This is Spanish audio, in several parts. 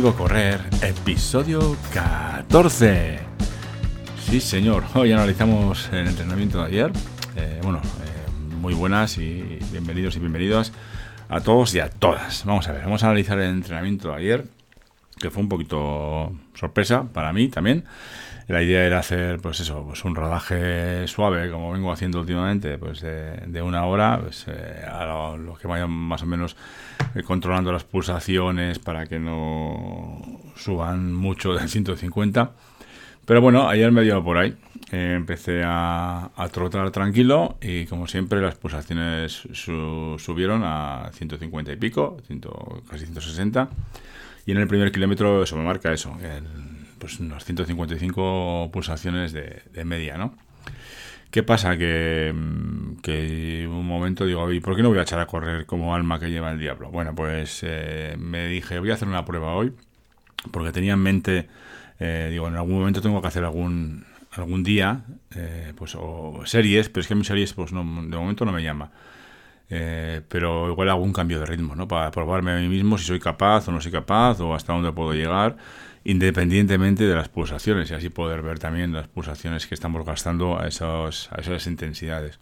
Correr, episodio 14. Sí, señor. Hoy analizamos el entrenamiento de ayer. Eh, bueno, eh, muy buenas y bienvenidos y bienvenidas a todos y a todas. Vamos a ver, vamos a analizar el entrenamiento de ayer, que fue un poquito sorpresa para mí también. La idea era hacer, pues eso, pues un rodaje suave, como vengo haciendo últimamente, pues de, una hora, pues eh, a lo, que vayan más o menos eh, controlando las pulsaciones para que no suban mucho del 150. Pero bueno, ayer me dio por ahí. Eh, empecé a, trotar tranquilo y como siempre las pulsaciones subieron a 150 y pico, casi 160. Y en el primer kilómetro eso me marca eso, el, pues unas 155 pulsaciones de, media, ¿no? ¿Qué pasa? Que, mm, que un momento digo, ¿y por qué no voy a echar a correr como alma que lleva el diablo? Bueno, pues eh, me dije, voy a hacer una prueba hoy, porque tenía en mente, eh, digo, en algún momento tengo que hacer algún algún día, eh, pues o series, pero es que mis series, pues no, de momento no me llama. Pero igual algún cambio de ritmo, ¿no? Para probarme a mí mismo si soy capaz o no soy capaz o hasta dónde puedo llegar independientemente de las pulsaciones y así poder ver también las pulsaciones que estamos gastando a, esos, a esas intensidades.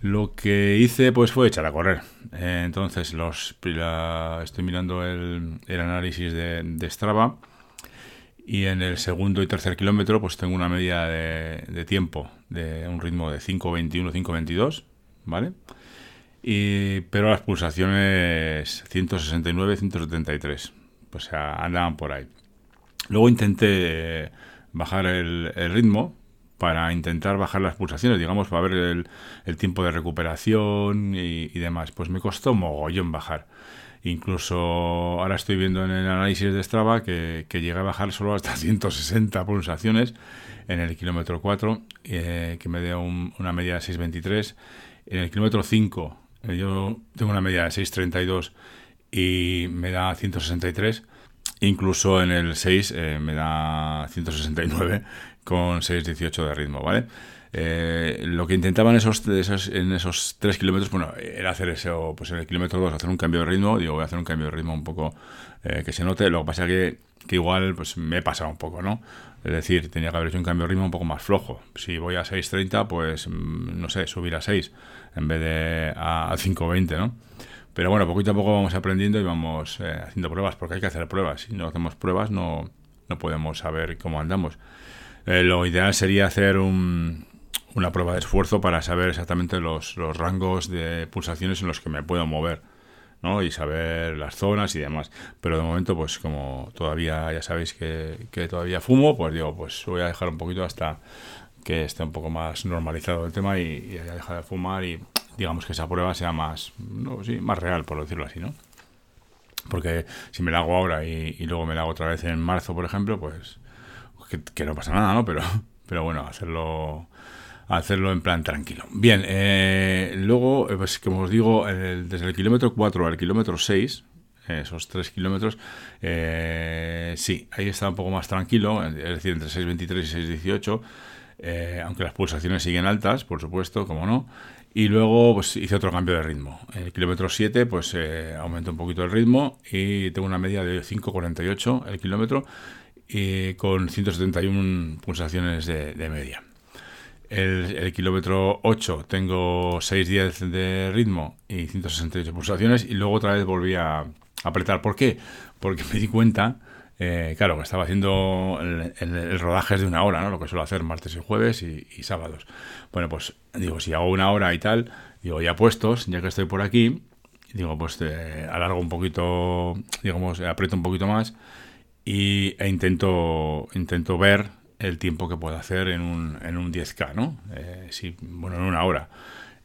Lo que hice pues fue echar a correr. Eh, entonces los, estoy mirando el, análisis de, de, Strava y en el segundo y tercer kilómetro pues tengo una media de, tiempo de un ritmo de 5.21, 5.22, ¿vale? Y, pero las pulsaciones 169, 173 o sea, andaban por ahí. Luego intenté bajar el, ritmo para intentar bajar las pulsaciones, digamos, para ver el, tiempo de recuperación y, demás. Pues me costó mogollón bajar. Incluso ahora estoy viendo en el análisis de Strava que, que llegué a bajar solo hasta 160 pulsaciones en el kilómetro 4, eh, que me dio una media de 6.23. En el kilómetro 5 eh, yo tengo una media de 6.32 y me da 163. Incluso en el 6 eh, me da 169 con 6.18 de ritmo, ¿vale? Eh, lo que intentaba en esos, en esos 3 kilómetros, bueno, era hacer eso, pues en el kilómetro 2 hacer un cambio de ritmo, digo, voy a hacer un cambio de ritmo un poco eh, que se note, lo que pasa que, que igual pues me he pasado un poco, ¿no? Es decir, tenía que haber hecho un cambio de ritmo un poco más flojo. Si voy a 6.30, pues mm, no sé, subir a 6 en vez de a 5.20, ¿no? Pero bueno, poquito a poco vamos aprendiendo y vamos eh, haciendo pruebas, porque hay que hacer pruebas. Si no hacemos pruebas no, no podemos saber cómo andamos. Eh, lo ideal sería hacer un, una prueba de esfuerzo para saber exactamente los, los, rangos de pulsaciones en los que me puedo mover. ¿No? y saber las zonas y demás. Pero de momento, pues como todavía ya sabéis que, que, todavía fumo, pues digo, pues voy a dejar un poquito hasta que esté un poco más normalizado el tema y, haya dejado de fumar y digamos que esa prueba sea más, no, sí, más real, por decirlo así, ¿no? Porque si me la hago ahora y, luego me la hago otra vez en marzo, por ejemplo, pues que, no pasa nada, ¿no? Pero, pero bueno, hacerlo hacerlo en plan tranquilo. Bien, eh, luego, eh, pues como os digo, desde el kilómetro 4 al kilómetro 6, esos 3 kilómetros, eh, sí, ahí está un poco más tranquilo, es decir, entre 6.23 y 6.18, eh, aunque las pulsaciones siguen altas, por supuesto, como no, y luego pues hice otro cambio de ritmo. En el kilómetro 7 pues eh, aumenté un poquito el ritmo y tengo una media de 5,48 el kilómetro y con 171 pulsaciones de, media. El, kilómetro 8 tengo 6,10 de ritmo y 168 pulsaciones y luego otra vez volví a apretar. ¿Por qué? Porque me di cuenta eh, claro, estaba haciendo el, el, rodaje de una hora, ¿no? Lo que suelo hacer martes y jueves y, sábados. Bueno, pues digo, si hago una hora y tal, digo, ya puestos, ya que estoy por aquí, digo, pues eh, alargo un poquito, digamos, aprieto un poquito más y, e intento, intento ver el tiempo que puedo hacer en un, en un 10K, ¿no? Eh, bueno, en una hora.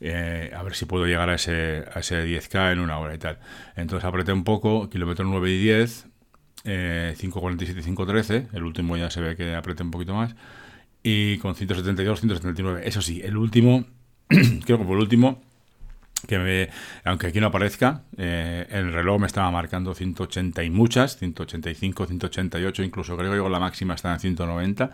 a ver si puedo llegar a ese, a ese 10K en una hora y tal. Entonces apreté un poco, kilómetro 9 y 10, eh, 5.47 5.13, el último ya se ve que aprieta un poquito más, y con 172, 179. Eso sí, el último, creo que por último, que me, aunque aquí no aparezca, eh, el reloj me estaba marcando 180 y muchas, 185, 188, incluso creo que la máxima está en 190.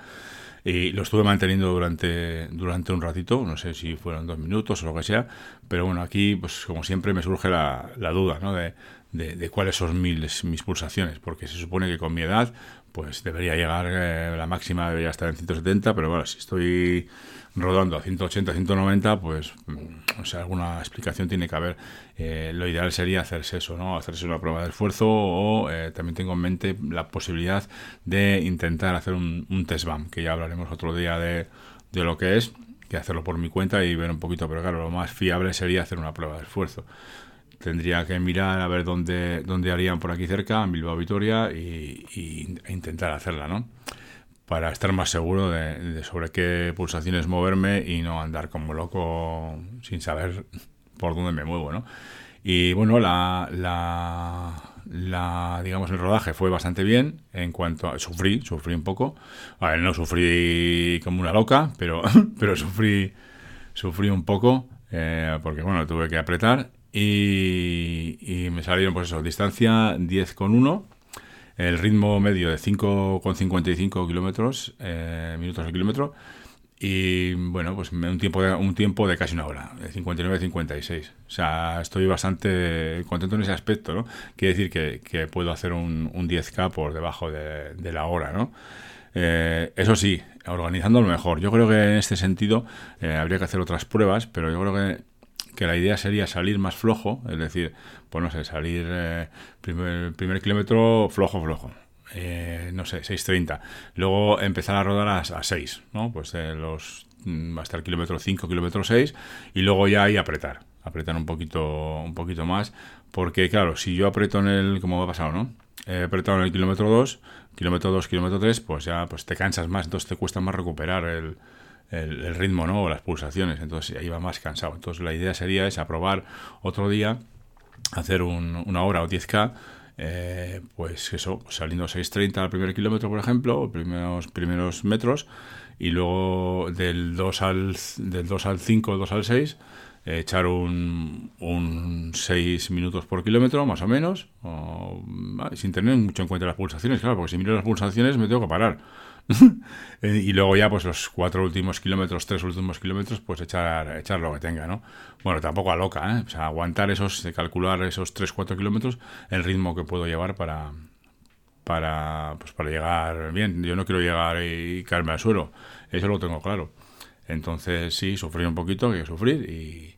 Y lo estuve manteniendo durante, durante un ratito, no sé si fueron dos minutos o lo que sea, pero bueno, aquí, pues como siempre, me surge la, la duda, ¿no? De, de, cuáles son mis, mis pulsaciones, porque se supone que con mi edad pues debería llegar, eh, la máxima debería estar en 170, pero bueno, si estoy rodando a 180, 190, pues, mm, o sea, alguna explicación tiene que haber. Eh, lo ideal sería hacerse eso, ¿no? Hacerse una prueba de esfuerzo o eh, también tengo en mente la posibilidad de intentar hacer un, un test BAM, que ya hablaremos otro día de, de lo que es, que hacerlo por mi cuenta y ver un poquito, pero claro, lo más fiable sería hacer una prueba de esfuerzo tendría que mirar a ver dónde, dónde harían por aquí cerca, en Bilbao Vitoria, y, e intentar hacerla, ¿no? Para estar más seguro de, sobre qué pulsaciones moverme y no andar como loco sin saber por dónde me muevo, ¿no? Y bueno, la, la, la, digamos, el rodaje fue bastante bien en cuanto a... Sufrí, sufrí un poco. A ver, no sufrí como una loca, pero, pero sufrí, sufrí un poco eh, porque, bueno, tuve que apretar y, me salieron, pues eso, distancia 10,1, el ritmo medio de 5,55 kilómetros, eh, minutos al kilómetro, y bueno, pues un tiempo de, un tiempo de casi una hora, de 59-56. O sea, estoy bastante contento en ese aspecto, ¿no? Quiere decir que, puedo hacer un, 10K por debajo de, la hora, ¿no? Eh, eso sí, organizando lo mejor. Yo creo que en este sentido eh, habría que hacer otras pruebas, pero yo creo que que la idea sería salir más flojo, es decir, pues no sé, salir eh, primer, primer kilómetro flojo, flojo. Eh, no sé, 6.30. Luego empezar a rodar a, a 6, ¿no? Pues eh, los, mm, hasta el kilómetro 5, kilómetro 6, y luego ya ahí apretar, apretar un poquito, un poquito más, porque claro, si yo aprieto en el, como ha pasado, ¿no? He apretado en el kilómetro 2, kilómetro 2, kilómetro 3, pues ya pues te cansas más, entonces te cuesta más recuperar el, el, ritmo ¿no? o las pulsaciones, entonces ahí va más cansado. Entonces la idea sería es aprobar otro día, hacer una hora o 10K, eh, pues eso, saliendo 6.30 al primer kilómetro, por ejemplo, primeros, primeros metros, y luego del 2 al, del 2 al 5, 2 al 6, echar un, un 6 minutos por kilómetro, más o menos, sin tener mucho en cuenta las pulsaciones, claro, porque si miro las pulsaciones me tengo que parar. Eh, y luego ya, pues los cuatro últimos kilómetros, tres últimos kilómetros, pues echar, echar lo que tenga, ¿no? Bueno, tampoco a loca, ¿eh? O sea, aguantar esos, calcular esos tres, cuatro kilómetros, el ritmo que puedo llevar para, para, pues para llegar bien. Yo no quiero llegar y caerme al suelo, eso lo tengo claro. Entonces, sí, sufrir un poquito, hay que sufrir y,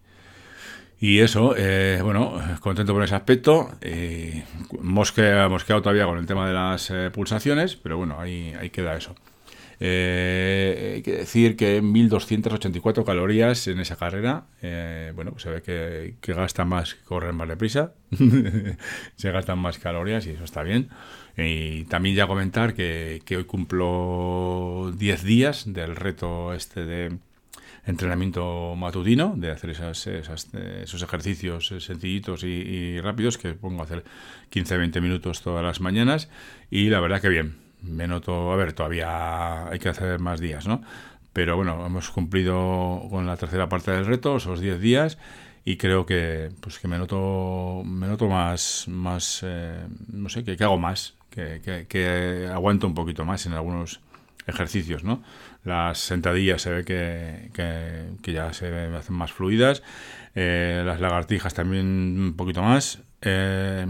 y eso, eh, bueno, contento por ese aspecto. Eh, mosqueado todavía con el tema de las eh, pulsaciones, pero bueno, ahí, ahí queda eso. Eh, hay que decir que 1284 calorías en esa carrera. bueno, pues se ve que, que gasta más, correr más deprisa. se gastan más calorías y eso está bien. Y también ya comentar que, que hoy cumplo 10 días del reto este de entrenamiento matutino, de hacer esas, esos ejercicios sencillitos y, rápidos que pongo a hacer 15-20 minutos todas las mañanas y la verdad que bien, me noto, a ver, todavía hay que hacer más días, ¿no? Pero bueno, hemos cumplido con la tercera parte del reto, esos 10 días, y creo que pues que me noto me noto más más eh, no sé que, que hago más que, que, que, aguanto un poquito más en algunos ejercicios, ¿no? Las sentadillas se ve que, que, ya se hacen más fluidas, eh, las lagartijas también un poquito más. Eh,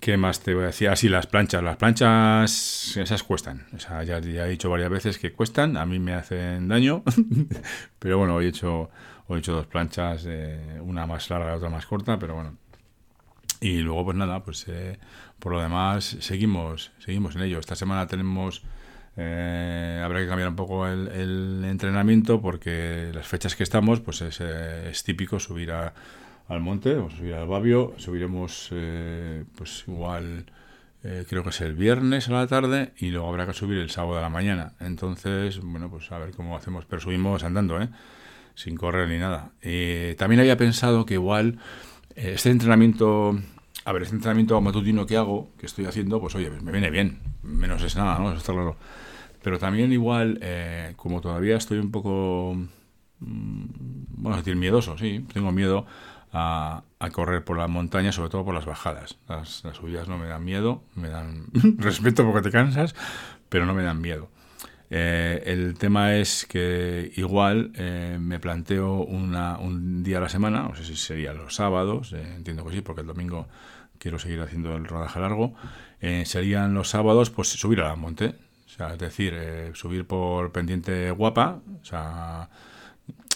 ¿Qué más te voy a decir? Así, ah, las planchas. Las planchas, esas cuestan. Ya, he dicho varias veces que cuestan. A mí me hacen daño. pero bueno, hoy he hecho, he hecho dos planchas, eh, una más larga y otra más corta, pero bueno. Y luego, pues nada, pues por lo demás, seguimos, seguimos en ello. Esta semana tenemos eh, habrá que cambiar un poco el, entrenamiento porque las fechas que estamos, pues es, eh, típico subir al monte, o subir al Babio, subiremos eh, pues igual creo que es el viernes a la tarde y luego habrá que subir el sábado a la mañana. Entonces, bueno, pues a ver cómo hacemos, pero subimos andando, sin correr ni nada. también había pensado que igual este entrenamiento a ver, este entrenamiento matutino que hago, que estoy haciendo, pues oye, me viene bien, menos es nada, ¿no? Eso está claro. Pero también igual, eh, como todavía estoy un poco, mm, bueno, decir miedoso, sí, tengo miedo a, correr por la montaña, sobre todo por las bajadas. Las, subidas no me dan miedo, me dan respeto porque te cansas, pero no me dan miedo. Eh, el tema es que igual eh, me planteo una, un día a la semana, no sé si sería los sábados, eh, entiendo que sí, porque el domingo quiero seguir haciendo el rodaje largo, serían los sábados pues subir a la monte, o sea, es decir, subir por pendiente guapa, o sea,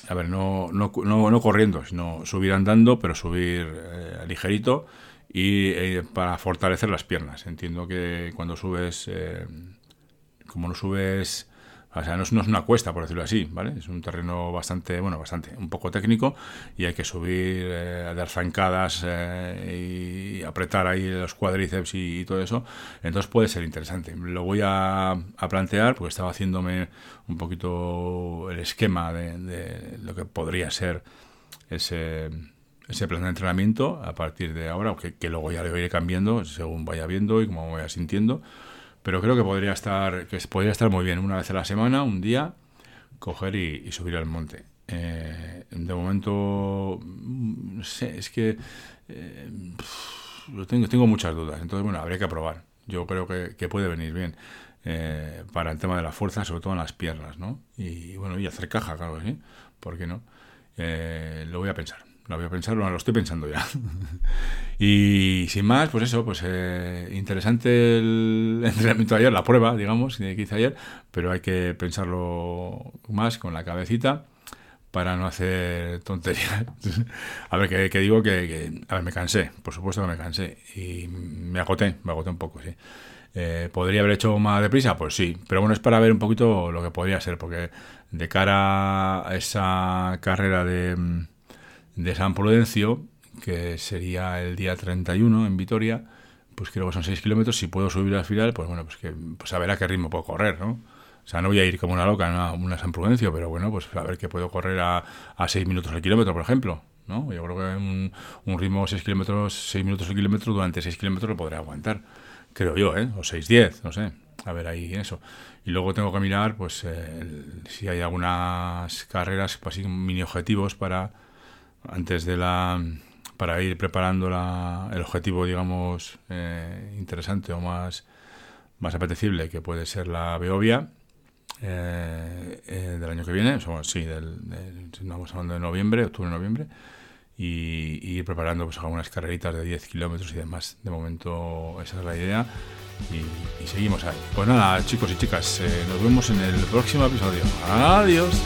a ver, no, no, no, no corriendo, sino subir andando, pero subir ligerito y para fortalecer las piernas. Entiendo que cuando subes como no subes, o sea, no es, una cuesta, por decirlo así, ¿vale? Es un terreno bastante, bueno, bastante, un poco técnico y hay que subir, eh, dar zancadas eh, y apretar ahí los cuádriceps y, todo eso. Entonces puede ser interesante. Lo voy a, plantear porque estaba haciéndome un poquito el esquema de, lo que podría ser ese ese plan de entrenamiento a partir de ahora, que, que luego ya lo iré cambiando según vaya viendo y como vaya sintiendo, pero creo que podría estar, que podría estar muy bien una vez a la semana, un día, coger y, subir al monte. Eh, de momento, no sé, es que eh, tengo, muchas dudas. Entonces, bueno, habría que probar. Yo creo que, puede venir bien eh, para el tema de la fuerza, sobre todo en las piernas, ¿no? Y bueno, y hacer caja, claro sí. ¿Por qué no? lo voy a pensar lo voy a pensar, lo estoy pensando ya. y sin más, pues eso, pues eh, interesante el entrenamiento de ayer, la prueba, digamos, que hice ayer, pero hay que pensarlo más con la cabecita para no hacer tonterías. a ver, que, digo que, a ver, me cansé, por supuesto que me cansé y me agoté, me agoté un poco, sí. Eh, ¿Podría haber hecho más deprisa? Pues sí, pero bueno, es para ver un poquito lo que podría ser, porque de cara a esa carrera de de San Prudencio, que sería el día 31 en Vitoria, pues creo que son 6 kilómetros. Si puedo subir al final, pues bueno, pues, que, pues a ver a qué ritmo puedo correr, ¿no? O sea, no voy a ir como una loca a una, San Prudencio, pero bueno, pues a ver que puedo correr a, a 6 minutos al kilómetro, por ejemplo. ¿no? Yo creo que un, un ritmo 6 kilómetros, 6 minutos al kilómetro durante 6 kilómetros lo podré aguantar. Creo yo, ¿eh? O 6-10, no sé. A ver ahí eso. Y luego tengo que mirar, pues, si hay algunas carreras, pues así, mini objetivos para antes de la para ir preparando la, el objetivo digamos eh, interesante o más más apetecible que puede ser la Beovia eh, eh, del año que viene sí del, estamos hablando de noviembre octubre noviembre y, ir preparando pues algunas carreritas de 10 kilómetros y demás. De momento esa es la idea y seguimos ahí. Pues nada chicos y chicas nos vemos en el próximo episodio. Adiós